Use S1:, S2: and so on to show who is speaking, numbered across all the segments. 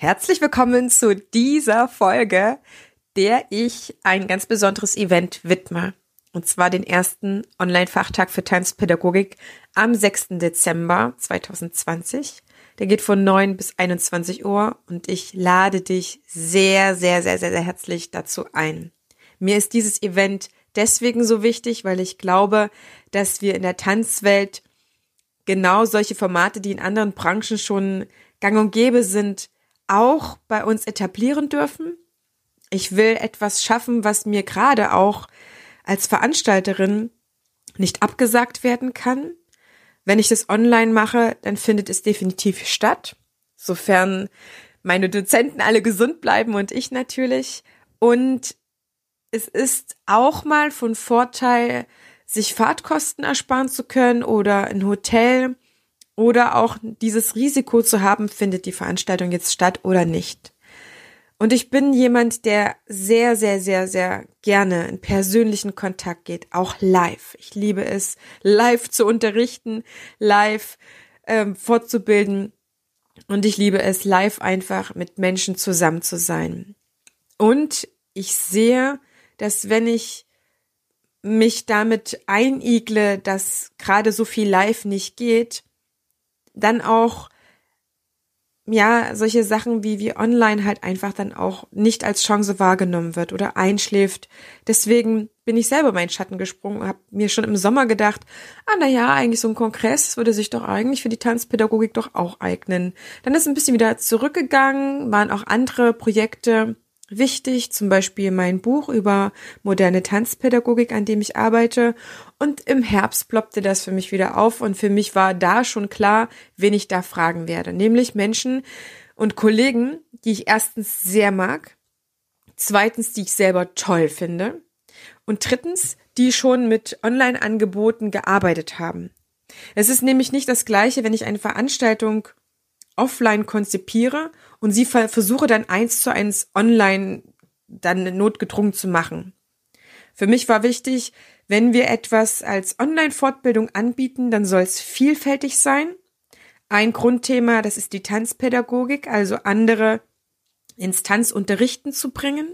S1: Herzlich willkommen zu dieser Folge, der ich ein ganz besonderes Event widme. Und zwar den ersten Online-Fachtag für Tanzpädagogik am 6. Dezember 2020. Der geht von 9 bis 21 Uhr und ich lade dich sehr, sehr, sehr, sehr, sehr herzlich dazu ein. Mir ist dieses Event deswegen so wichtig, weil ich glaube, dass wir in der Tanzwelt genau solche Formate, die in anderen Branchen schon gang und gäbe sind, auch bei uns etablieren dürfen. Ich will etwas schaffen, was mir gerade auch als Veranstalterin nicht abgesagt werden kann. Wenn ich das online mache, dann findet es definitiv statt, sofern meine Dozenten alle gesund bleiben und ich natürlich. Und es ist auch mal von Vorteil, sich Fahrtkosten ersparen zu können oder ein Hotel oder auch dieses Risiko zu haben, findet die Veranstaltung jetzt statt oder nicht. Und ich bin jemand, der sehr, sehr, sehr, sehr gerne in persönlichen Kontakt geht, auch live. Ich liebe es, live zu unterrichten, live ähm, fortzubilden. Und ich liebe es, live einfach mit Menschen zusammen zu sein. Und ich sehe, dass wenn ich mich damit einigle, dass gerade so viel live nicht geht, dann auch ja, solche Sachen wie, wie online halt einfach dann auch nicht als Chance wahrgenommen wird oder einschläft. Deswegen bin ich selber meinen Schatten gesprungen, habe mir schon im Sommer gedacht, ah, na ja, eigentlich so ein Kongress würde sich doch eigentlich für die Tanzpädagogik doch auch eignen. Dann ist ein bisschen wieder zurückgegangen, waren auch andere Projekte wichtig, zum Beispiel mein Buch über moderne Tanzpädagogik, an dem ich arbeite. Und im Herbst ploppte das für mich wieder auf und für mich war da schon klar, wen ich da fragen werde. Nämlich Menschen und Kollegen, die ich erstens sehr mag, zweitens, die ich selber toll finde und drittens, die schon mit Online-Angeboten gearbeitet haben. Es ist nämlich nicht das gleiche, wenn ich eine Veranstaltung offline konzipiere und sie versuche dann eins zu eins online dann notgedrungen zu machen. Für mich war wichtig, wenn wir etwas als Online-Fortbildung anbieten, dann soll es vielfältig sein. Ein Grundthema, das ist die Tanzpädagogik, also andere Instanz unterrichten zu bringen.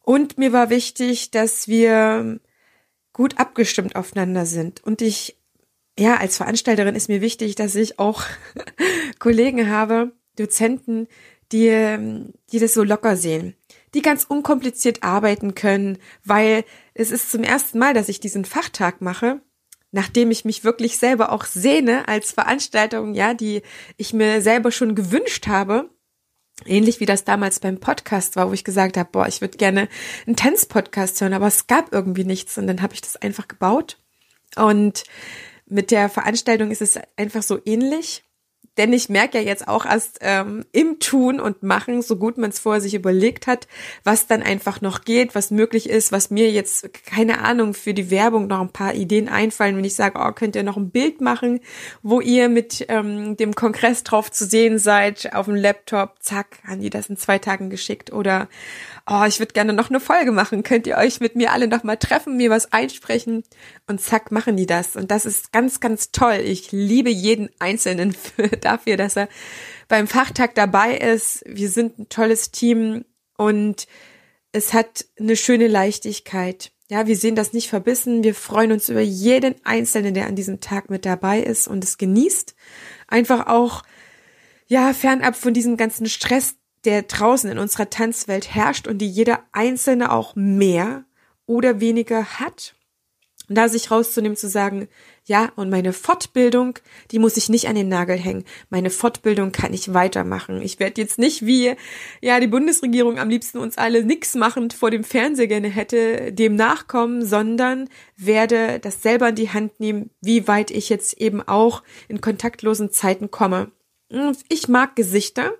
S1: Und mir war wichtig, dass wir gut abgestimmt aufeinander sind. Und ich, ja, als Veranstalterin ist mir wichtig, dass ich auch Kollegen habe, Dozenten, die, die das so locker sehen, die ganz unkompliziert arbeiten können, weil es ist zum ersten Mal, dass ich diesen Fachtag mache, nachdem ich mich wirklich selber auch sehne als Veranstaltung, ja, die ich mir selber schon gewünscht habe. Ähnlich wie das damals beim Podcast war, wo ich gesagt habe, boah, ich würde gerne einen Tanzpodcast hören, aber es gab irgendwie nichts und dann habe ich das einfach gebaut. Und mit der Veranstaltung ist es einfach so ähnlich. Denn ich merke ja jetzt auch erst ähm, im Tun und Machen, so gut man es vorher sich überlegt hat, was dann einfach noch geht, was möglich ist, was mir jetzt, keine Ahnung, für die Werbung noch ein paar Ideen einfallen, wenn ich sage, oh, könnt ihr noch ein Bild machen, wo ihr mit ähm, dem Kongress drauf zu sehen seid, auf dem Laptop, zack, haben die das in zwei Tagen geschickt. Oder oh, ich würde gerne noch eine Folge machen, könnt ihr euch mit mir alle noch mal treffen, mir was einsprechen und zack, machen die das. Und das ist ganz, ganz toll. Ich liebe jeden Einzelnen für, dafür, dass er beim Fachtag dabei ist. Wir sind ein tolles Team und es hat eine schöne Leichtigkeit. Ja, wir sehen das nicht verbissen. Wir freuen uns über jeden Einzelnen, der an diesem Tag mit dabei ist und es genießt. Einfach auch, ja, fernab von diesem ganzen Stress, der draußen in unserer Tanzwelt herrscht und die jeder Einzelne auch mehr oder weniger hat. Und da sich rauszunehmen, zu sagen, ja, und meine Fortbildung, die muss ich nicht an den Nagel hängen. Meine Fortbildung kann ich weitermachen. Ich werde jetzt nicht wie, ja, die Bundesregierung am liebsten uns alle nix machend vor dem Fernseher gerne hätte, dem nachkommen, sondern werde das selber in die Hand nehmen, wie weit ich jetzt eben auch in kontaktlosen Zeiten komme. Ich mag Gesichter.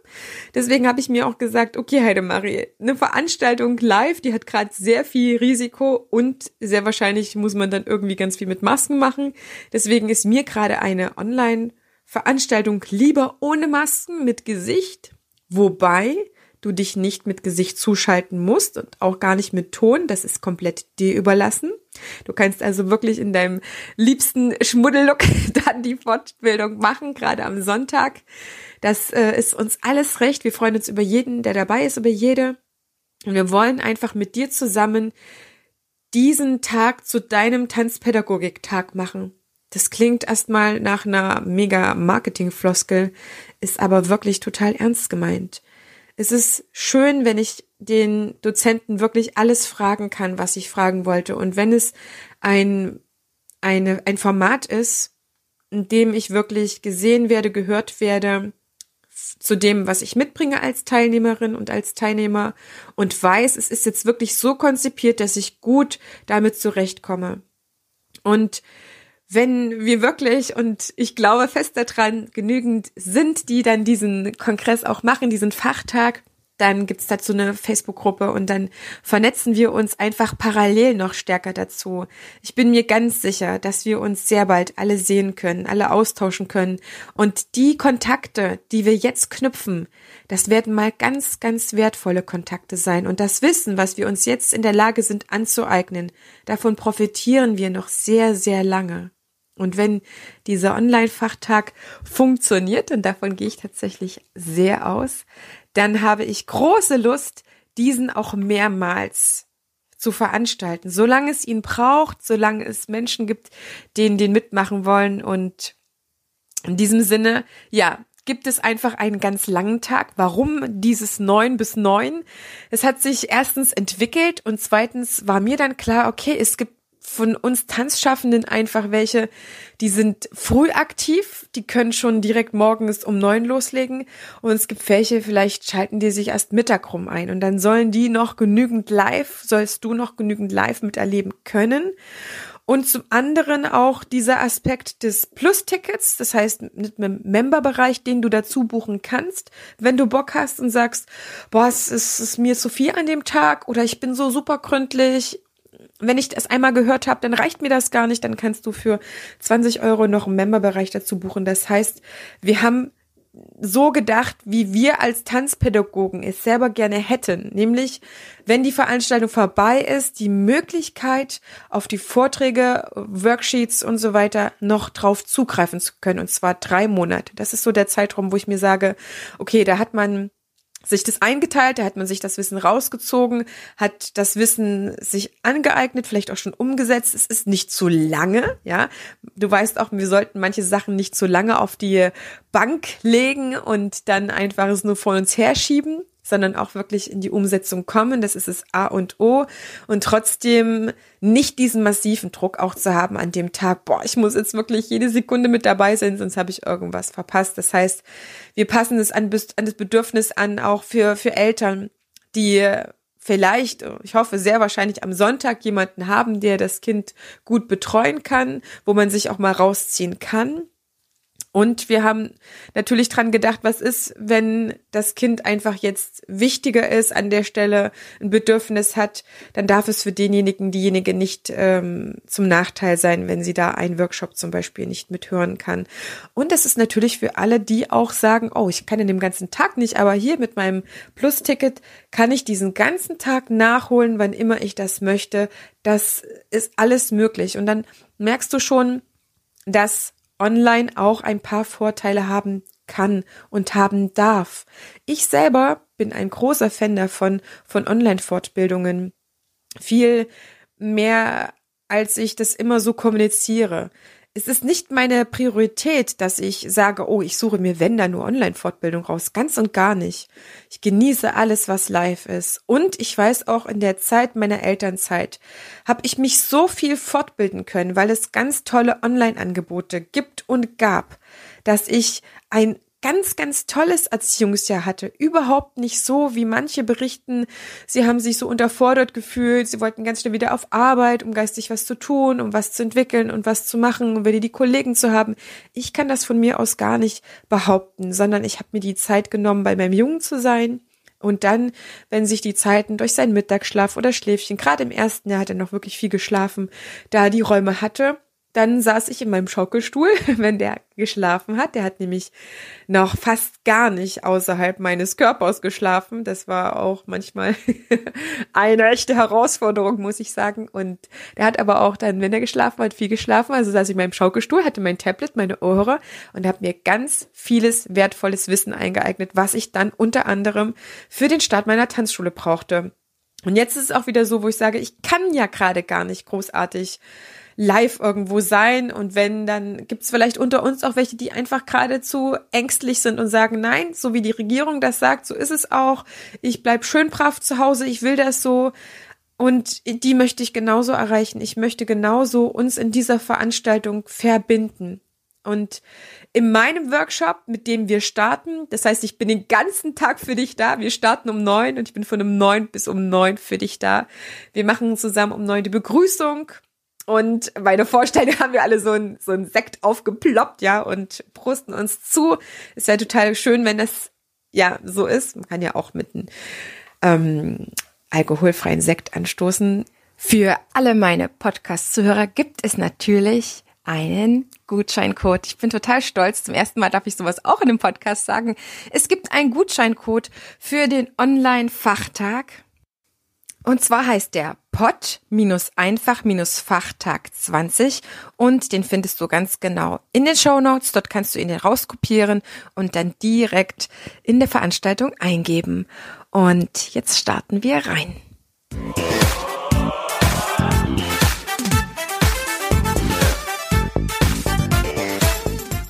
S1: Deswegen habe ich mir auch gesagt, okay, Heidemarie, eine Veranstaltung live, die hat gerade sehr viel Risiko und sehr wahrscheinlich muss man dann irgendwie ganz viel mit Masken machen. Deswegen ist mir gerade eine Online-Veranstaltung lieber ohne Masken mit Gesicht. Wobei du dich nicht mit Gesicht zuschalten musst und auch gar nicht mit Ton. Das ist komplett dir überlassen. Du kannst also wirklich in deinem liebsten Schmuddellook dann die Fortbildung machen, gerade am Sonntag. Das äh, ist uns alles recht. Wir freuen uns über jeden, der dabei ist, über jede. Und wir wollen einfach mit dir zusammen diesen Tag zu deinem Tanzpädagogik-Tag machen. Das klingt erstmal nach einer mega Marketing-Floskel, ist aber wirklich total ernst gemeint. Es ist schön, wenn ich den Dozenten wirklich alles fragen kann, was ich fragen wollte. Und wenn es ein, eine, ein Format ist, in dem ich wirklich gesehen werde, gehört werde, zu dem, was ich mitbringe als Teilnehmerin und als Teilnehmer und weiß, es ist jetzt wirklich so konzipiert, dass ich gut damit zurechtkomme. Und wenn wir wirklich, und ich glaube fest daran, genügend sind, die dann diesen Kongress auch machen, diesen Fachtag, dann gibt's dazu eine Facebook-Gruppe und dann vernetzen wir uns einfach parallel noch stärker dazu. Ich bin mir ganz sicher, dass wir uns sehr bald alle sehen können, alle austauschen können. Und die Kontakte, die wir jetzt knüpfen, das werden mal ganz, ganz wertvolle Kontakte sein. Und das Wissen, was wir uns jetzt in der Lage sind anzueignen, davon profitieren wir noch sehr, sehr lange. Und wenn dieser Online-Fachtag funktioniert, und davon gehe ich tatsächlich sehr aus, dann habe ich große Lust, diesen auch mehrmals zu veranstalten, solange es ihn braucht, solange es Menschen gibt, denen den mitmachen wollen. Und in diesem Sinne, ja, gibt es einfach einen ganz langen Tag. Warum dieses neun bis neun? Es hat sich erstens entwickelt und zweitens war mir dann klar, okay, es gibt von uns Tanzschaffenden einfach welche, die sind früh aktiv, die können schon direkt morgens um neun loslegen und es gibt welche, vielleicht schalten die sich erst Mittag rum ein und dann sollen die noch genügend live, sollst du noch genügend live miterleben können. Und zum anderen auch dieser Aspekt des Plus-Tickets, das heißt mit einem Member-Bereich, den du dazu buchen kannst, wenn du Bock hast und sagst, boah, es ist, es ist mir zu viel an dem Tag oder ich bin so super gründlich wenn ich das einmal gehört habe, dann reicht mir das gar nicht. Dann kannst du für 20 Euro noch einen Memberbereich dazu buchen. Das heißt, wir haben so gedacht, wie wir als Tanzpädagogen es selber gerne hätten. Nämlich, wenn die Veranstaltung vorbei ist, die Möglichkeit, auf die Vorträge, Worksheets und so weiter noch drauf zugreifen zu können. Und zwar drei Monate. Das ist so der Zeitraum, wo ich mir sage, okay, da hat man sich das eingeteilt, da hat man sich das Wissen rausgezogen, hat das Wissen sich angeeignet, vielleicht auch schon umgesetzt. Es ist nicht zu lange, ja. Du weißt auch, wir sollten manche Sachen nicht zu lange auf die Bank legen und dann einfach es nur vor uns herschieben sondern auch wirklich in die Umsetzung kommen. Das ist es A und O. Und trotzdem nicht diesen massiven Druck auch zu haben an dem Tag, boah, ich muss jetzt wirklich jede Sekunde mit dabei sein, sonst habe ich irgendwas verpasst. Das heißt, wir passen es an, an das Bedürfnis an, auch für, für Eltern, die vielleicht, ich hoffe sehr wahrscheinlich am Sonntag jemanden haben, der das Kind gut betreuen kann, wo man sich auch mal rausziehen kann. Und wir haben natürlich dran gedacht, was ist, wenn das Kind einfach jetzt wichtiger ist an der Stelle, ein Bedürfnis hat, dann darf es für denjenigen, diejenige nicht ähm, zum Nachteil sein, wenn sie da einen Workshop zum Beispiel nicht mithören kann. Und das ist natürlich für alle, die auch sagen, oh, ich kann in dem ganzen Tag nicht, aber hier mit meinem Plus-Ticket kann ich diesen ganzen Tag nachholen, wann immer ich das möchte. Das ist alles möglich. Und dann merkst du schon, dass online auch ein paar Vorteile haben kann und haben darf. Ich selber bin ein großer Fan davon, von Online-Fortbildungen. Viel mehr, als ich das immer so kommuniziere es ist nicht meine Priorität, dass ich sage, oh, ich suche mir wenn da nur Online-Fortbildung raus. Ganz und gar nicht. Ich genieße alles, was live ist. Und ich weiß auch, in der Zeit meiner Elternzeit habe ich mich so viel fortbilden können, weil es ganz tolle Online-Angebote gibt und gab, dass ich ein ganz, ganz tolles Erziehungsjahr hatte. Überhaupt nicht so, wie manche berichten. Sie haben sich so unterfordert gefühlt. Sie wollten ganz schnell wieder auf Arbeit, um geistig was zu tun, um was zu entwickeln und was zu machen, um wieder die Kollegen zu haben. Ich kann das von mir aus gar nicht behaupten, sondern ich habe mir die Zeit genommen, bei meinem Jungen zu sein. Und dann, wenn sich die Zeiten durch seinen Mittagsschlaf oder Schläfchen, gerade im ersten Jahr hat er noch wirklich viel geschlafen, da die Räume hatte, dann saß ich in meinem Schaukelstuhl, wenn der geschlafen hat. Der hat nämlich noch fast gar nicht außerhalb meines Körpers geschlafen. Das war auch manchmal eine echte Herausforderung, muss ich sagen. Und der hat aber auch dann, wenn er geschlafen hat, viel geschlafen. Also saß ich in meinem Schaukelstuhl, hatte mein Tablet, meine Ohrhörer und habe mir ganz vieles wertvolles Wissen eingeeignet, was ich dann unter anderem für den Start meiner Tanzschule brauchte. Und jetzt ist es auch wieder so, wo ich sage, ich kann ja gerade gar nicht großartig live irgendwo sein. Und wenn, dann gibt es vielleicht unter uns auch welche, die einfach geradezu ängstlich sind und sagen, nein, so wie die Regierung das sagt, so ist es auch. Ich bleib schön brav zu Hause, ich will das so. Und die möchte ich genauso erreichen. Ich möchte genauso uns in dieser Veranstaltung verbinden. Und in meinem Workshop, mit dem wir starten, das heißt, ich bin den ganzen Tag für dich da. Wir starten um neun und ich bin von um neun bis um neun für dich da. Wir machen zusammen um neun die Begrüßung. Und der Vorstellung haben wir alle so ein, so ein Sekt aufgeploppt, ja, und prosten uns zu. Ist ja total schön, wenn das ja so ist. Man kann ja auch mit einem ähm, alkoholfreien Sekt anstoßen.
S2: Für alle meine Podcast-Zuhörer gibt es natürlich einen Gutscheincode. Ich bin total stolz. Zum ersten Mal darf ich sowas auch in einem Podcast sagen. Es gibt einen Gutscheincode für den Online-Fachtag. Und zwar heißt der Pot-Einfach-Fachtag 20 und den findest du ganz genau in den Show Notes. Dort kannst du ihn rauskopieren und dann direkt in der Veranstaltung eingeben. Und jetzt starten wir rein.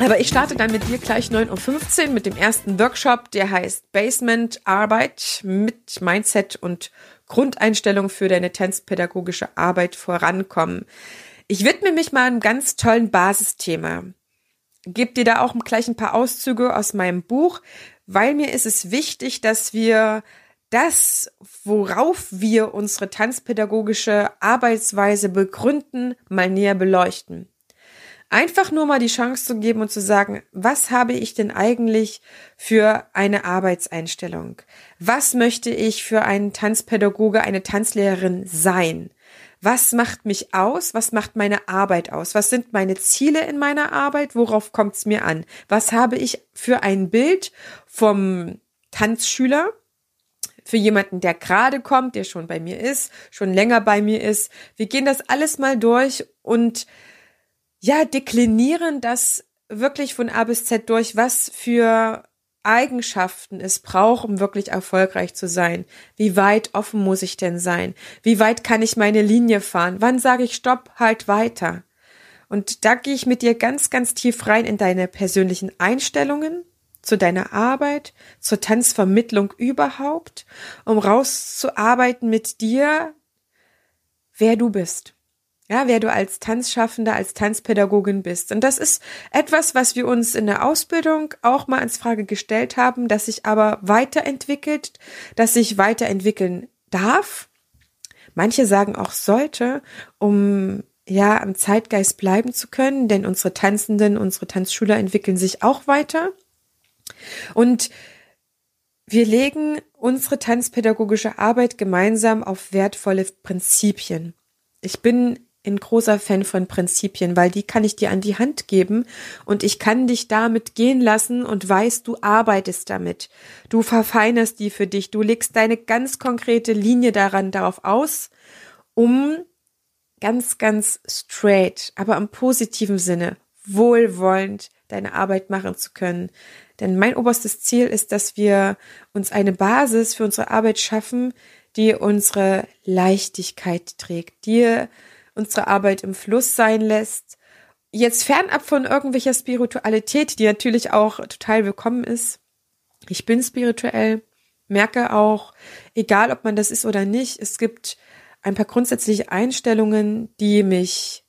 S1: Aber ich starte dann mit dir gleich 9.15 Uhr mit dem ersten Workshop, der heißt Basement Arbeit mit Mindset und Grundeinstellung für deine tanzpädagogische Arbeit vorankommen. Ich widme mich mal einem ganz tollen Basisthema. Gib dir da auch gleich ein paar Auszüge aus meinem Buch, weil mir ist es wichtig, dass wir das, worauf wir unsere tanzpädagogische Arbeitsweise begründen, mal näher beleuchten. Einfach nur mal die Chance zu geben und zu sagen, was habe ich denn eigentlich für eine Arbeitseinstellung? Was möchte ich für einen Tanzpädagoge, eine Tanzlehrerin sein? Was macht mich aus? Was macht meine Arbeit aus? Was sind meine Ziele in meiner Arbeit? Worauf kommt es mir an? Was habe ich für ein Bild vom Tanzschüler? Für jemanden, der gerade kommt, der schon bei mir ist, schon länger bei mir ist. Wir gehen das alles mal durch und ja, deklinieren das wirklich von A bis Z durch, was für Eigenschaften es braucht, um wirklich erfolgreich zu sein. Wie weit offen muss ich denn sein? Wie weit kann ich meine Linie fahren? Wann sage ich Stopp, halt weiter? Und da gehe ich mit dir ganz, ganz tief rein in deine persönlichen Einstellungen, zu deiner Arbeit, zur Tanzvermittlung überhaupt, um rauszuarbeiten mit dir, wer du bist ja, wer du als Tanzschaffender, als Tanzpädagogin bist. Und das ist etwas, was wir uns in der Ausbildung auch mal ins Frage gestellt haben, dass sich aber weiterentwickelt, dass sich weiterentwickeln darf. Manche sagen auch sollte, um ja am Zeitgeist bleiben zu können, denn unsere Tanzenden, unsere Tanzschüler entwickeln sich auch weiter. Und wir legen unsere tanzpädagogische Arbeit gemeinsam auf wertvolle Prinzipien. Ich bin ein großer Fan von Prinzipien, weil die kann ich dir an die Hand geben und ich kann dich damit gehen lassen und weißt, du arbeitest damit. Du verfeinerst die für dich, du legst deine ganz konkrete Linie daran darauf aus, um ganz, ganz straight, aber im positiven Sinne, wohlwollend deine Arbeit machen zu können. Denn mein oberstes Ziel ist, dass wir uns eine Basis für unsere Arbeit schaffen, die unsere Leichtigkeit trägt, die unsere Arbeit im Fluss sein lässt. Jetzt fernab von irgendwelcher Spiritualität, die natürlich auch total willkommen ist. Ich bin spirituell, merke auch, egal ob man das ist oder nicht, es gibt ein paar grundsätzliche Einstellungen, die mich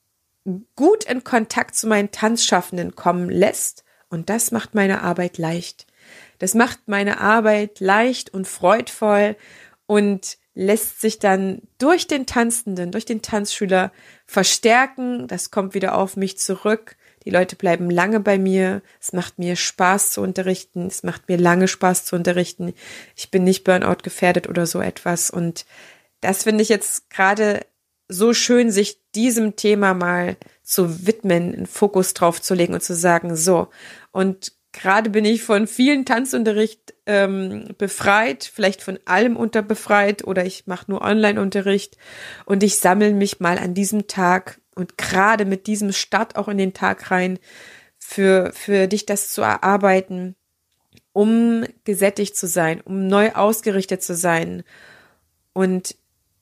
S1: gut in Kontakt zu meinen Tanzschaffenden kommen lässt Und das macht meine Arbeit leicht. Das macht meine Arbeit leicht und freudvoll und lässt sich dann durch den Tanzenden, durch den Tanzschüler verstärken. Das kommt wieder auf mich zurück. Die Leute bleiben lange bei mir. Es macht mir Spaß zu unterrichten. Es macht mir lange Spaß zu unterrichten. Ich bin nicht Burnout gefährdet oder so etwas. Und das finde ich jetzt gerade so schön, sich diesem Thema mal zu widmen, einen Fokus drauf zu legen und zu sagen, so. Und gerade bin ich von vielen Tanzunterricht ähm, befreit, vielleicht von allem unterbefreit oder ich mache nur Online-Unterricht und ich sammle mich mal an diesem Tag und gerade mit diesem Start auch in den Tag rein für, für dich das zu erarbeiten, um gesättigt zu sein, um neu ausgerichtet zu sein. Und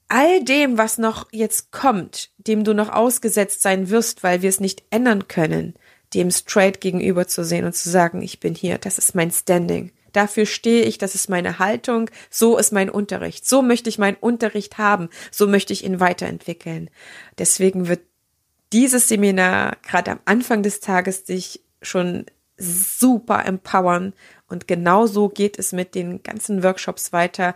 S1: all dem, was noch jetzt kommt, dem du noch ausgesetzt sein wirst, weil wir es nicht ändern können, dem straight gegenüber zu sehen und zu sagen, ich bin hier, das ist mein Standing. Dafür stehe ich, das ist meine Haltung, so ist mein Unterricht, so möchte ich meinen Unterricht haben, so möchte ich ihn weiterentwickeln. Deswegen wird dieses Seminar gerade am Anfang des Tages dich schon super empowern und genauso geht es mit den ganzen Workshops weiter,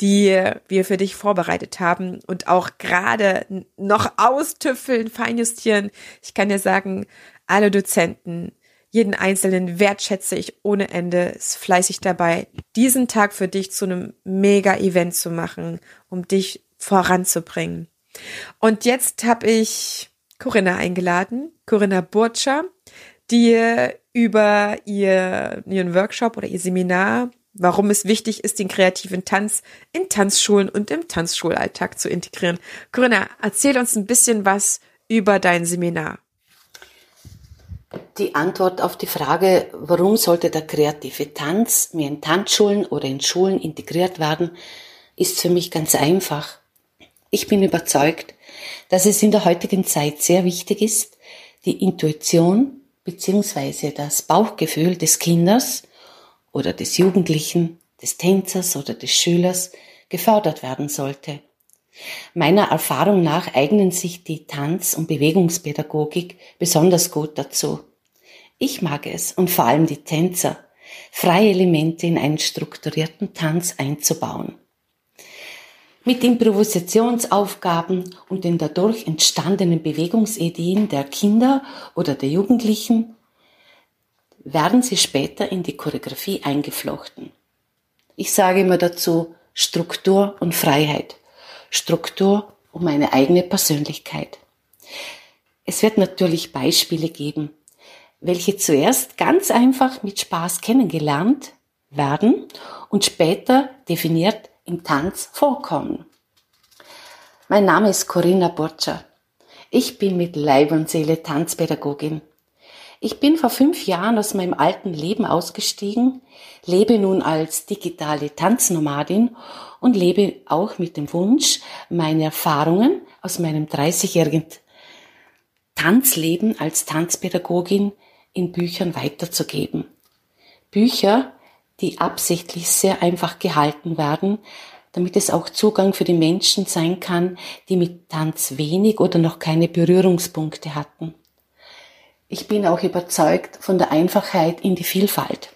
S1: die wir für dich vorbereitet haben und auch gerade noch austüffeln, feinjustieren. Ich kann dir sagen, alle Dozenten, jeden einzelnen wertschätze ich ohne Ende, ist fleißig dabei, diesen Tag für dich zu einem Mega-Event zu machen, um dich voranzubringen. Und jetzt habe ich Corinna eingeladen, Corinna Burtscher, die über ihr, ihren Workshop oder ihr Seminar, warum es wichtig ist, den kreativen Tanz in Tanzschulen und im Tanzschulalltag zu integrieren. Corinna, erzähl uns ein bisschen was über dein Seminar.
S3: Die Antwort auf die Frage, warum sollte der kreative Tanz mehr in Tanzschulen oder in Schulen integriert werden, ist für mich ganz einfach. Ich bin überzeugt, dass es in der heutigen Zeit sehr wichtig ist, die Intuition bzw. das Bauchgefühl des Kindes oder des Jugendlichen, des Tänzers oder des Schülers gefördert werden sollte. Meiner Erfahrung nach eignen sich die Tanz- und Bewegungspädagogik besonders gut dazu. Ich mag es und vor allem die Tänzer, freie Elemente in einen strukturierten Tanz einzubauen. Mit Improvisationsaufgaben und den dadurch entstandenen Bewegungsideen der Kinder oder der Jugendlichen werden sie später in die Choreografie eingeflochten. Ich sage immer dazu Struktur und Freiheit. Struktur um eine eigene Persönlichkeit. Es wird natürlich Beispiele geben, welche zuerst ganz einfach mit Spaß kennengelernt werden und später definiert im Tanz vorkommen. Mein Name ist Corinna Boccia. Ich bin mit Leib und Seele Tanzpädagogin. Ich bin vor fünf Jahren aus meinem alten Leben ausgestiegen, lebe nun als digitale Tanznomadin und lebe auch mit dem Wunsch, meine Erfahrungen aus meinem 30-jährigen Tanzleben als Tanzpädagogin in Büchern weiterzugeben. Bücher, die absichtlich sehr einfach gehalten werden, damit es auch Zugang für die Menschen sein kann, die mit Tanz wenig oder noch keine Berührungspunkte hatten. Ich bin auch überzeugt von der Einfachheit in die Vielfalt.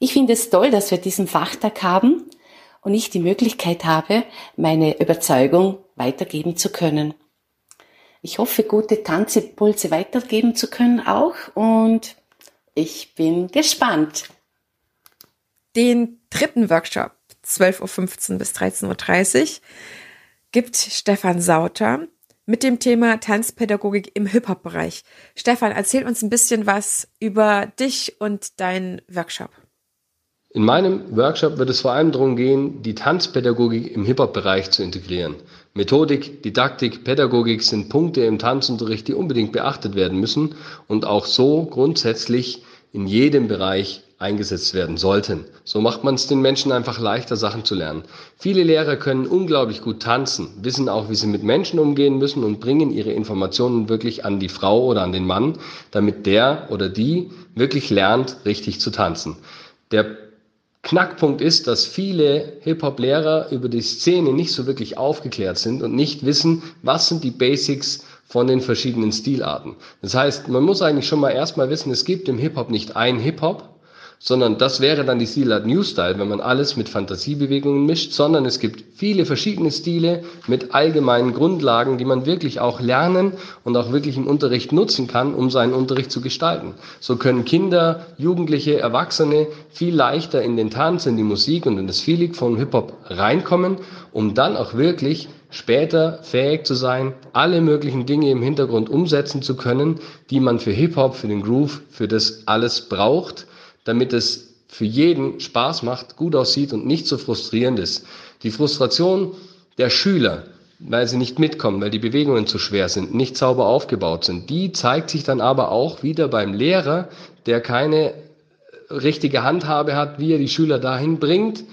S3: Ich finde es toll, dass wir diesen Fachtag haben und ich die Möglichkeit habe, meine Überzeugung weitergeben zu können. Ich hoffe, gute Tanzimpulse weitergeben zu können auch und ich bin gespannt
S1: den dritten Workshop, 12.15 Uhr bis 13.30 Uhr, gibt Stefan Sauter mit dem Thema Tanzpädagogik im Hip-Hop-Bereich. Stefan, erzähl uns ein bisschen was über dich und deinen Workshop.
S4: In meinem Workshop wird es vor allem darum gehen, die Tanzpädagogik im Hip-Hop-Bereich zu integrieren. Methodik, Didaktik, Pädagogik sind Punkte im Tanzunterricht, die unbedingt beachtet werden müssen und auch so grundsätzlich in jedem Bereich eingesetzt werden sollten. So macht man es den Menschen einfach leichter, Sachen zu lernen. Viele Lehrer können unglaublich gut tanzen, wissen auch, wie sie mit Menschen umgehen müssen und bringen ihre Informationen wirklich an die Frau oder an den Mann, damit der oder die wirklich lernt, richtig zu tanzen. Der Knackpunkt ist, dass viele Hip-Hop-Lehrer über die Szene nicht so wirklich aufgeklärt sind und nicht wissen, was sind die Basics von den verschiedenen Stilarten. Das heißt, man muss eigentlich schon mal erstmal wissen, es gibt im Hip-Hop nicht ein Hip-Hop, sondern das wäre dann die Stilart New Style, wenn man alles mit Fantasiebewegungen mischt, sondern es gibt viele verschiedene Stile mit allgemeinen Grundlagen, die man wirklich auch lernen und auch wirklich im Unterricht nutzen kann, um seinen Unterricht zu gestalten. So können Kinder, Jugendliche, Erwachsene viel leichter in den Tanz, in die Musik und in das Feeling von Hip-Hop reinkommen, um dann auch wirklich später fähig zu sein, alle möglichen Dinge im Hintergrund umsetzen zu können, die man für Hip-Hop, für den Groove, für das alles braucht, damit es für jeden Spaß macht, gut aussieht und nicht so frustrierend ist. Die Frustration der Schüler, weil sie nicht mitkommen, weil die Bewegungen zu schwer sind, nicht sauber aufgebaut sind, die zeigt sich dann aber auch wieder beim Lehrer, der keine richtige Handhabe hat, wie er die Schüler dahin bringt,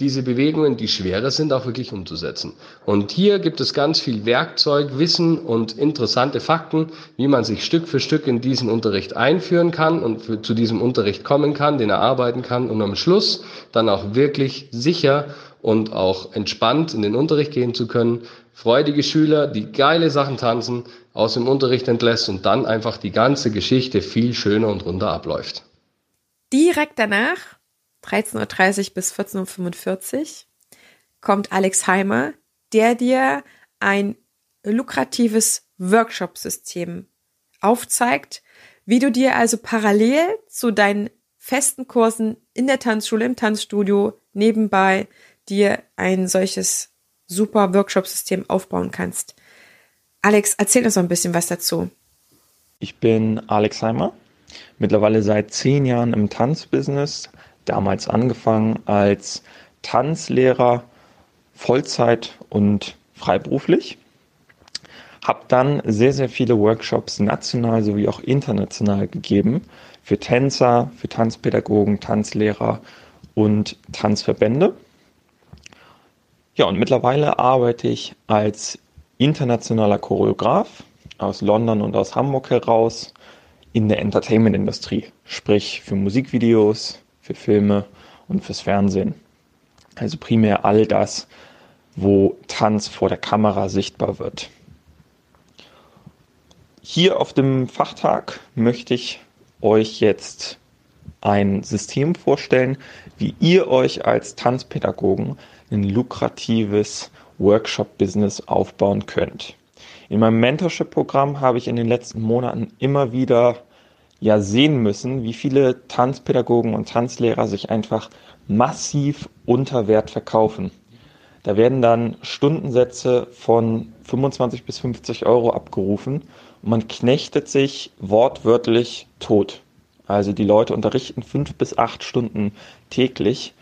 S4: diese Bewegungen, die schwerer sind, auch wirklich umzusetzen. Und hier gibt es ganz viel Werkzeug, Wissen und interessante Fakten, wie man sich Stück für Stück in diesen Unterricht einführen kann und für, zu diesem Unterricht kommen kann, den er arbeiten kann und am Schluss dann auch wirklich sicher und auch entspannt in den Unterricht gehen zu können. Freudige Schüler, die geile Sachen tanzen, aus dem Unterricht entlässt und dann einfach die ganze Geschichte viel schöner und runter abläuft.
S1: Direkt danach 13.30 Uhr bis 14.45 Uhr kommt Alex Heimer, der dir ein lukratives Workshop-System aufzeigt, wie du dir also parallel zu deinen festen Kursen in der Tanzschule, im Tanzstudio nebenbei dir ein solches super Workshop-System aufbauen kannst. Alex, erzähl uns noch ein bisschen was dazu.
S5: Ich bin Alex Heimer, mittlerweile seit zehn Jahren im Tanzbusiness, damals angefangen als Tanzlehrer Vollzeit und freiberuflich. Habe dann sehr, sehr viele Workshops national sowie auch international gegeben für Tänzer, für Tanzpädagogen, Tanzlehrer und Tanzverbände. Ja, und mittlerweile arbeite ich als internationaler Choreograf aus London und aus Hamburg heraus in der Entertainment-Industrie, sprich für Musikvideos, für Filme und fürs Fernsehen. Also primär all das, wo Tanz vor der Kamera sichtbar wird. Hier auf dem Fachtag möchte ich euch jetzt ein System vorstellen, wie ihr euch als Tanzpädagogen ein lukratives Workshop-Business aufbauen könnt. In meinem Mentorship-Programm habe ich in den letzten Monaten immer wieder ja sehen müssen, wie viele Tanzpädagogen und Tanzlehrer sich einfach massiv unter Wert verkaufen. Da werden dann Stundensätze von 25 bis 50 Euro abgerufen und man knechtet sich wortwörtlich tot. Also die Leute unterrichten fünf bis acht Stunden täglich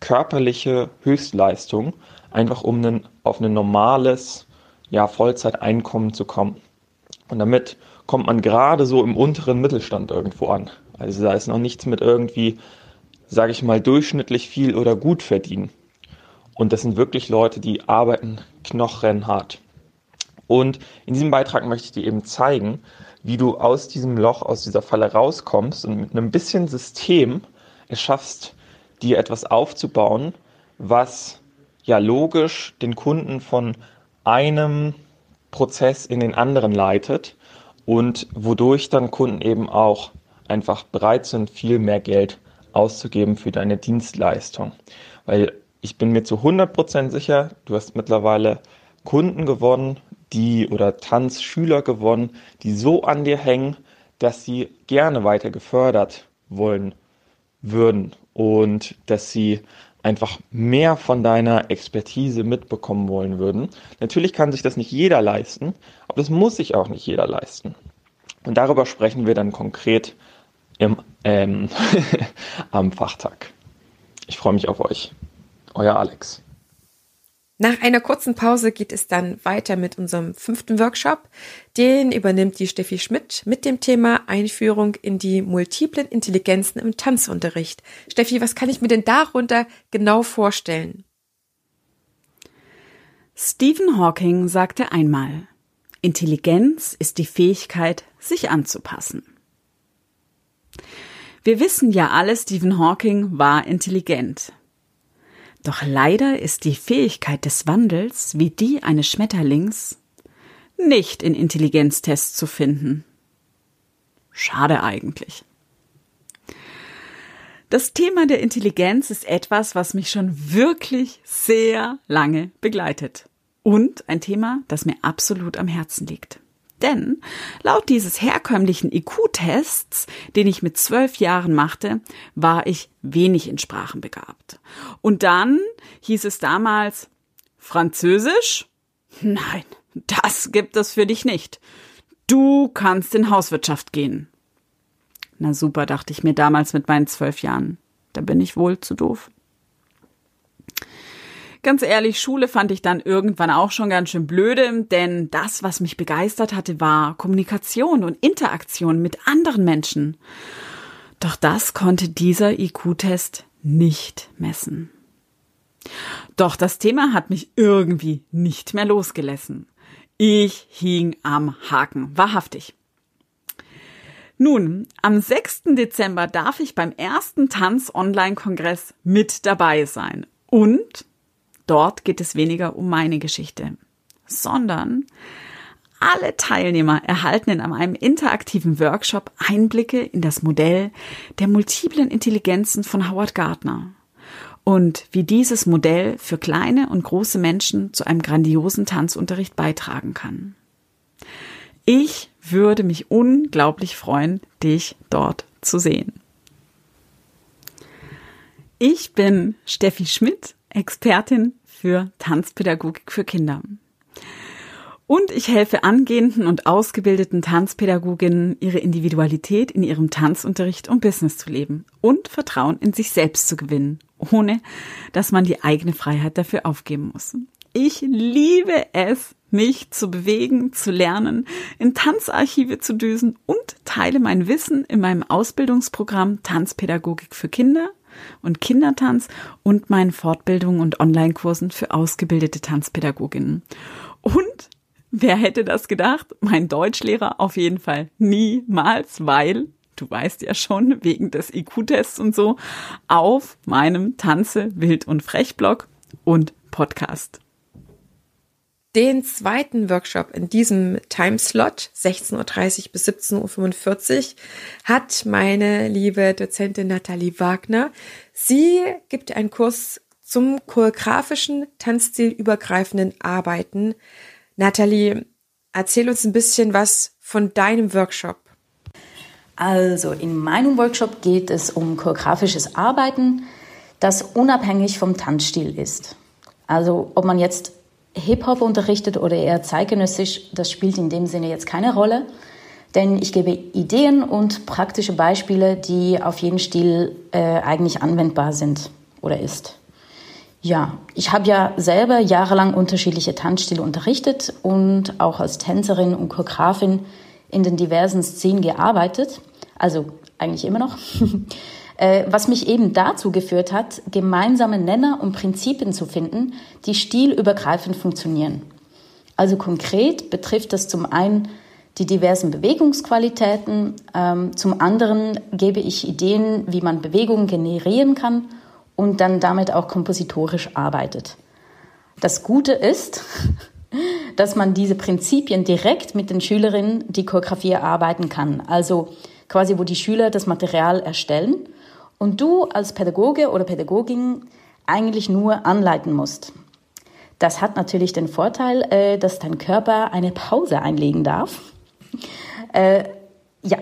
S5: körperliche Höchstleistung, einfach um einen, auf ein normales ja, Vollzeiteinkommen zu kommen. Und damit kommt man gerade so im unteren Mittelstand irgendwo an. Also da ist noch nichts mit irgendwie, sage ich mal, durchschnittlich viel oder gut verdienen. Und das sind wirklich Leute, die arbeiten knochenhart. Und in diesem Beitrag möchte ich dir eben zeigen, wie du aus diesem Loch, aus dieser Falle rauskommst und mit einem bisschen System es schaffst, dir etwas aufzubauen, was ja logisch den Kunden von einem Prozess in den anderen leitet und wodurch dann Kunden eben auch einfach bereit sind, viel mehr Geld auszugeben für deine Dienstleistung. Weil ich bin mir zu 100% sicher, du hast mittlerweile Kunden gewonnen, die oder Tanzschüler gewonnen, die so an dir hängen, dass sie gerne weiter gefördert wollen würden und dass sie einfach mehr von deiner Expertise mitbekommen wollen würden. Natürlich kann sich das nicht jeder leisten, aber das muss sich auch nicht jeder leisten. Und darüber sprechen wir dann konkret im, ähm, am Fachtag. Ich freue mich auf euch. Euer Alex.
S1: Nach einer kurzen Pause geht es dann weiter mit unserem fünften Workshop. Den übernimmt die Steffi Schmidt mit dem Thema Einführung in die multiplen Intelligenzen im Tanzunterricht. Steffi, was kann ich mir denn darunter genau vorstellen?
S6: Stephen Hawking sagte einmal, Intelligenz ist die Fähigkeit, sich anzupassen. Wir wissen ja alle, Stephen Hawking war intelligent. Doch leider ist die Fähigkeit des Wandels wie die eines Schmetterlings nicht in Intelligenztests zu finden. Schade eigentlich. Das Thema der Intelligenz ist etwas, was mich schon wirklich sehr lange begleitet. Und ein Thema, das mir absolut am Herzen liegt. Denn laut dieses herkömmlichen IQ-Tests, den ich mit zwölf Jahren machte, war ich wenig in Sprachen begabt. Und dann hieß es damals Französisch? Nein, das gibt es für dich nicht. Du kannst in Hauswirtschaft gehen. Na super, dachte ich mir damals mit meinen zwölf Jahren. Da bin ich wohl zu doof. Ganz ehrlich, Schule fand ich dann irgendwann auch schon ganz schön blöde, denn das, was mich begeistert hatte, war Kommunikation und Interaktion mit anderen Menschen. Doch das konnte dieser IQ-Test nicht messen. Doch das Thema hat mich irgendwie nicht mehr losgelassen. Ich hing am Haken, wahrhaftig. Nun, am 6. Dezember darf ich beim ersten Tanz-Online-Kongress mit dabei sein. Und Dort geht es weniger um meine Geschichte, sondern alle Teilnehmer erhalten in einem interaktiven Workshop Einblicke in das Modell der multiplen Intelligenzen von Howard Gardner und wie dieses Modell für kleine und große Menschen zu einem grandiosen Tanzunterricht beitragen kann. Ich würde mich unglaublich freuen, dich dort zu sehen. Ich bin Steffi Schmidt Expertin für Tanzpädagogik für Kinder. Und ich helfe angehenden und ausgebildeten Tanzpädagoginnen, ihre Individualität in ihrem Tanzunterricht und Business zu leben und Vertrauen in sich selbst zu gewinnen, ohne dass man die eigene Freiheit dafür aufgeben muss. Ich liebe es, mich zu bewegen, zu lernen, in Tanzarchive zu düsen und teile mein Wissen in meinem Ausbildungsprogramm Tanzpädagogik für Kinder und Kindertanz und meinen Fortbildungen und Online-Kursen für ausgebildete Tanzpädagoginnen. Und wer hätte das gedacht? Mein Deutschlehrer auf jeden Fall niemals, weil du weißt ja schon, wegen des IQ-Tests und so, auf meinem Tanze, Wild und Frech-Blog und Podcast.
S1: Den zweiten Workshop in diesem Timeslot, 16.30 Uhr bis 17.45 Uhr, hat meine liebe Dozentin Nathalie Wagner. Sie gibt einen Kurs zum choreografischen, tanzstilübergreifenden Arbeiten. Nathalie, erzähl uns ein bisschen was von deinem Workshop.
S7: Also in meinem Workshop geht es um choreografisches Arbeiten, das unabhängig vom Tanzstil ist. Also ob man jetzt Hip-Hop unterrichtet oder eher zeitgenössisch, das spielt in dem Sinne jetzt keine Rolle. Denn ich gebe Ideen und praktische Beispiele, die auf jeden Stil äh, eigentlich anwendbar sind oder ist. Ja, ich habe ja selber jahrelang unterschiedliche Tanzstile unterrichtet und auch als Tänzerin und Choreografin in den diversen Szenen gearbeitet. Also eigentlich immer noch. Äh, was mich eben dazu geführt hat, gemeinsame Nenner und Prinzipien zu finden, die stilübergreifend funktionieren. Also konkret betrifft das zum einen die diversen Bewegungsqualitäten, ähm, zum anderen gebe ich Ideen, wie man Bewegungen generieren kann und dann damit auch kompositorisch arbeitet. Das Gute ist, dass man diese Prinzipien direkt mit den Schülerinnen, die Choreografie erarbeiten kann. Also quasi, wo die Schüler das Material erstellen und du als Pädagoge oder Pädagogin eigentlich nur anleiten musst. Das hat natürlich den Vorteil, äh, dass dein Körper eine Pause einlegen darf. Äh, ja,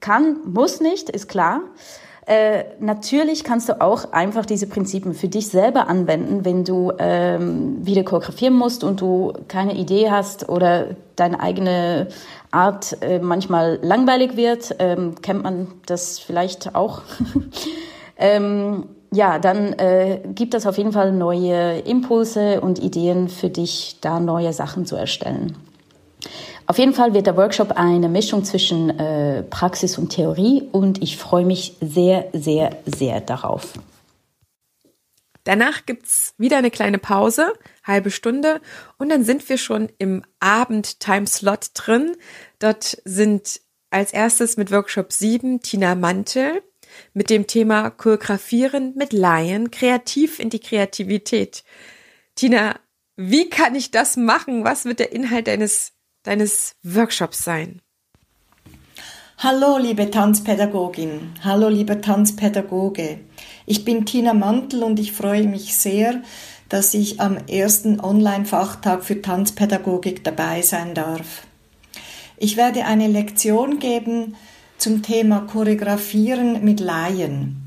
S7: kann, muss nicht, ist klar. Äh, natürlich kannst du auch einfach diese Prinzipien für dich selber anwenden, wenn du ähm, wieder choreografieren musst und du keine Idee hast oder deine eigene Art äh, manchmal langweilig wird, ähm, kennt man das vielleicht auch. ähm, ja, dann äh, gibt es auf jeden Fall neue Impulse und Ideen für dich, da neue Sachen zu erstellen. Auf jeden Fall wird der Workshop eine Mischung zwischen äh, Praxis und Theorie und ich freue mich sehr, sehr, sehr darauf.
S1: Danach gibt's wieder eine kleine Pause, halbe Stunde, und dann sind wir schon im Abend-Time-Slot drin. Dort sind als erstes mit Workshop 7 Tina Mantel mit dem Thema Choreografieren mit Laien, kreativ in die Kreativität. Tina, Wie kann ich das machen? Was wird der Inhalt deines, deines Workshops sein?
S8: Hallo, liebe Tanzpädagogin. Hallo, lieber Tanzpädagoge. Ich bin Tina Mantel und ich freue mich sehr, dass ich am ersten Online-Fachtag für Tanzpädagogik dabei sein darf. Ich werde eine Lektion geben zum Thema Choreografieren mit Laien.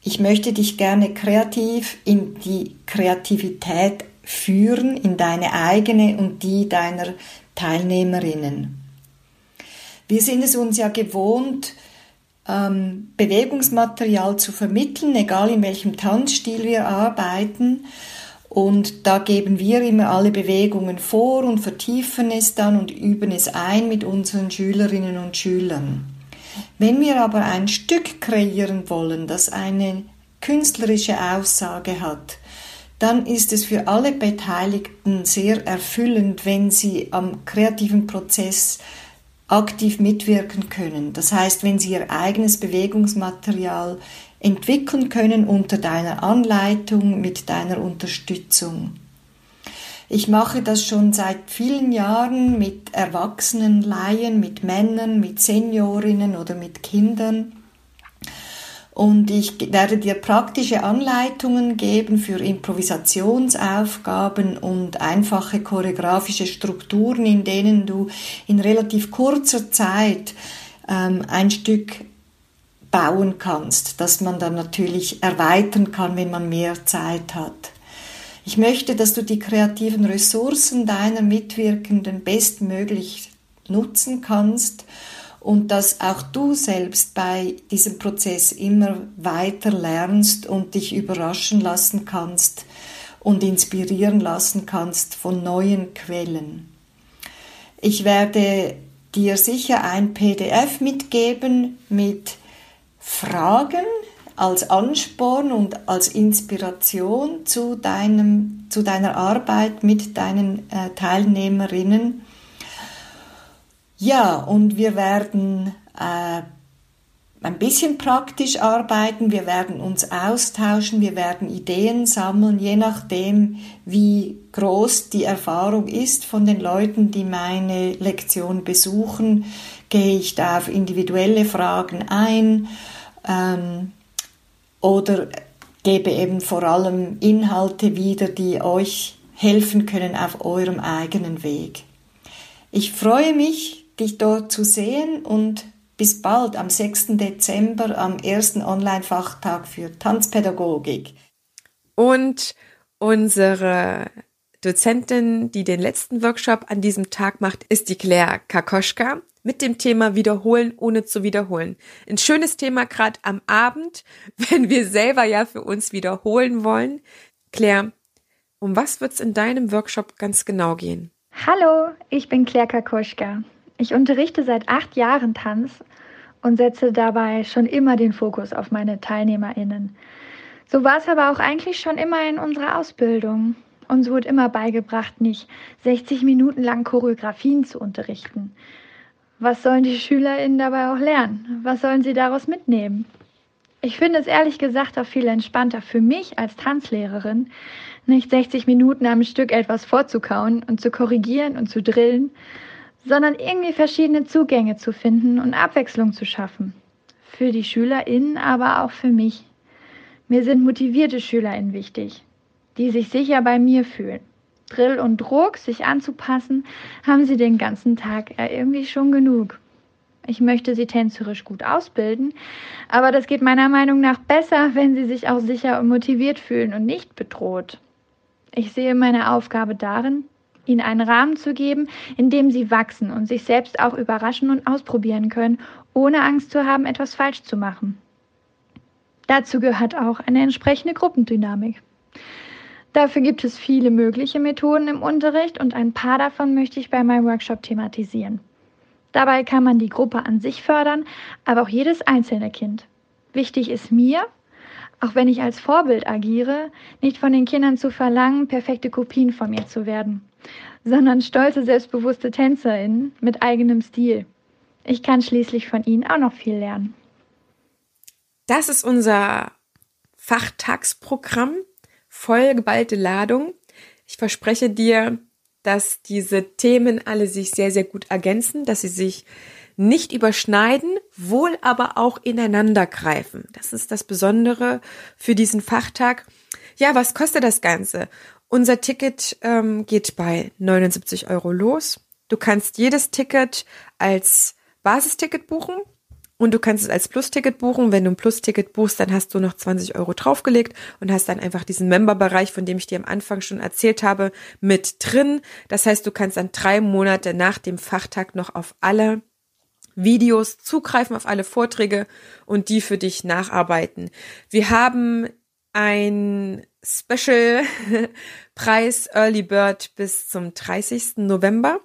S8: Ich möchte dich gerne kreativ in die Kreativität führen, in deine eigene und die deiner Teilnehmerinnen. Wir sind es uns ja gewohnt, ähm, Bewegungsmaterial zu vermitteln, egal in welchem Tanzstil wir arbeiten. Und da geben wir immer alle Bewegungen vor und vertiefen es dann und üben es ein mit unseren Schülerinnen und Schülern. Wenn wir aber ein Stück kreieren wollen, das eine künstlerische Aussage hat, dann ist es für alle Beteiligten sehr erfüllend, wenn sie am kreativen Prozess aktiv mitwirken können. Das heißt, wenn sie ihr eigenes Bewegungsmaterial entwickeln können unter deiner Anleitung, mit deiner Unterstützung. Ich mache das schon seit vielen Jahren mit erwachsenen Laien, mit Männern, mit Seniorinnen oder mit Kindern. Und ich werde dir praktische Anleitungen geben für Improvisationsaufgaben und einfache choreografische Strukturen, in denen du in relativ kurzer Zeit ähm, ein Stück bauen kannst, das man dann natürlich erweitern kann, wenn man mehr Zeit hat. Ich möchte, dass du die kreativen Ressourcen deiner Mitwirkenden bestmöglich nutzen kannst und dass auch du selbst bei diesem Prozess immer weiter lernst und dich überraschen lassen kannst und inspirieren lassen kannst von neuen Quellen. Ich werde dir sicher ein PDF mitgeben mit Fragen, als Ansporn und als Inspiration zu, deinem, zu deiner Arbeit mit deinen äh, Teilnehmerinnen. Ja, und wir werden äh, ein bisschen praktisch arbeiten, wir werden uns austauschen, wir werden Ideen sammeln, je nachdem, wie groß die Erfahrung ist von den Leuten, die meine Lektion besuchen, gehe ich da auf individuelle Fragen ein. Ähm, oder gebe eben vor allem Inhalte wieder, die euch helfen können auf eurem eigenen Weg. Ich freue mich, dich dort zu sehen und bis bald am 6. Dezember am ersten Online-Fachtag für Tanzpädagogik.
S1: Und unsere Dozentin, die den letzten Workshop an diesem Tag macht, ist die Claire Kakoschka mit dem Thema Wiederholen ohne zu wiederholen. Ein schönes Thema gerade am Abend, wenn wir selber ja für uns wiederholen wollen. Claire, um was wird's in deinem Workshop ganz genau gehen?
S9: Hallo, ich bin Claire Kakoschka. Ich unterrichte seit acht Jahren Tanz und setze dabei schon immer den Fokus auf meine TeilnehmerInnen. So war es aber auch eigentlich schon immer in unserer Ausbildung. Uns wurde immer beigebracht, nicht 60 Minuten lang Choreografien zu unterrichten. Was sollen die SchülerInnen dabei auch lernen? Was sollen sie daraus mitnehmen? Ich finde es ehrlich gesagt auch viel entspannter für mich als Tanzlehrerin, nicht 60 Minuten am Stück etwas vorzukauen und zu korrigieren und zu drillen, sondern irgendwie verschiedene Zugänge zu finden und Abwechslung zu schaffen. Für die SchülerInnen, aber auch für mich. Mir sind motivierte SchülerInnen wichtig, die sich sicher bei mir fühlen. Drill und Druck, sich anzupassen, haben sie den ganzen Tag ja irgendwie schon genug. Ich möchte sie tänzerisch gut ausbilden, aber das geht meiner Meinung nach besser, wenn sie sich auch sicher und motiviert fühlen und nicht bedroht. Ich sehe meine Aufgabe darin, ihnen einen Rahmen zu geben, in dem sie wachsen und sich selbst auch überraschen und ausprobieren können, ohne Angst zu haben, etwas falsch zu machen. Dazu gehört auch eine entsprechende Gruppendynamik. Dafür gibt es viele mögliche Methoden im Unterricht und ein paar davon möchte ich bei meinem Workshop thematisieren. Dabei kann man die Gruppe an sich fördern, aber auch jedes einzelne Kind. Wichtig ist mir, auch wenn ich als Vorbild agiere, nicht von den Kindern zu verlangen, perfekte Kopien von mir zu werden, sondern stolze, selbstbewusste TänzerInnen mit eigenem Stil. Ich kann schließlich von ihnen auch noch viel lernen.
S1: Das ist unser Fachtagsprogramm vollgeballte Ladung. Ich Ich verspreche dir, dass diese Themen alle sich sehr, sehr gut ergänzen, dass sie sich nicht überschneiden, wohl aber auch ineinander greifen. Das ist das Besondere für diesen Fachtag. Ja, was kostet das Ganze? Unser Ticket ähm, geht bei 79 Euro los. Du kannst jedes Ticket als Basisticket buchen und du kannst es als Plus-Ticket buchen. Wenn du ein Plus-Ticket buchst, dann hast du noch 20 Euro draufgelegt und hast dann einfach diesen Member-Bereich, von dem ich dir am Anfang schon erzählt habe, mit drin. Das heißt, du kannst dann drei Monate nach dem Fachtag noch auf alle Videos zugreifen, auf alle Vorträge und die für dich nacharbeiten. Wir haben ein Special Preis Early Bird bis zum 30. November.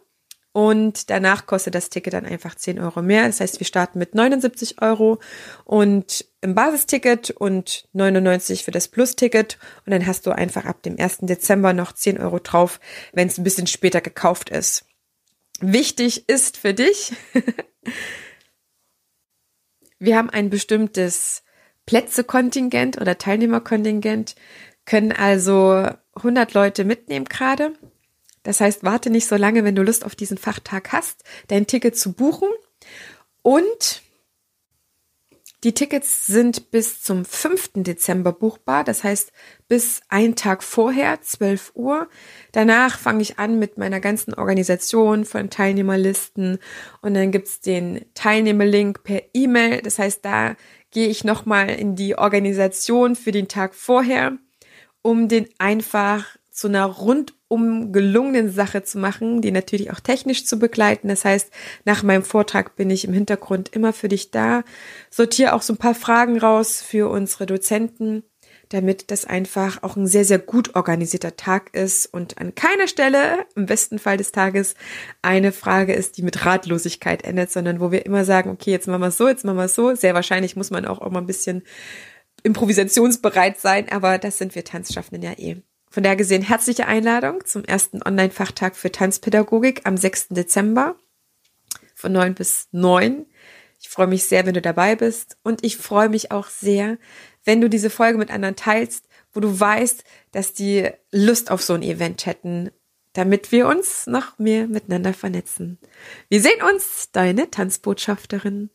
S1: Und danach kostet das Ticket dann einfach 10 Euro mehr. Das heißt, wir starten mit 79 Euro und im Basisticket und 99 für das Plus-Ticket. Und dann hast du einfach ab dem 1. Dezember noch 10 Euro drauf, wenn es ein bisschen später gekauft ist. Wichtig ist für dich, wir haben ein bestimmtes Plätzekontingent oder Teilnehmerkontingent, können also 100 Leute mitnehmen gerade. Das heißt, warte nicht so lange, wenn du Lust auf diesen Fachtag hast, dein Ticket zu buchen. Und die Tickets sind bis zum 5. Dezember buchbar, das heißt bis einen Tag vorher, 12 Uhr. Danach fange ich an mit meiner ganzen Organisation von Teilnehmerlisten und dann gibt's den Teilnehmerlink per E-Mail. Das heißt, da gehe ich nochmal in die Organisation für den Tag vorher, um den einfach zu einer rundum gelungenen Sache zu machen, die natürlich auch technisch zu begleiten. Das heißt, nach meinem Vortrag bin ich im Hintergrund immer für dich da, sortiere auch so ein paar Fragen raus für unsere Dozenten, damit das einfach auch ein sehr, sehr gut organisierter Tag ist und an keiner Stelle, im besten Fall des Tages, eine Frage ist, die mit Ratlosigkeit endet, sondern wo wir immer sagen, okay, jetzt machen wir es so, jetzt machen wir es so. Sehr wahrscheinlich muss man auch, mal ein bisschen improvisationsbereit sein, aber das sind wir Tanzschaffenden ja eh. Von daher gesehen herzliche Einladung zum ersten Online-Fachtag für Tanzpädagogik am 6. Dezember von 9 bis 9. Ich freue mich sehr, wenn du dabei bist und ich freue mich auch sehr, wenn du diese Folge mit anderen teilst, wo du weißt, dass die Lust auf so ein Event hätten, damit wir uns noch mehr miteinander vernetzen. Wir sehen uns, deine Tanzbotschafterin.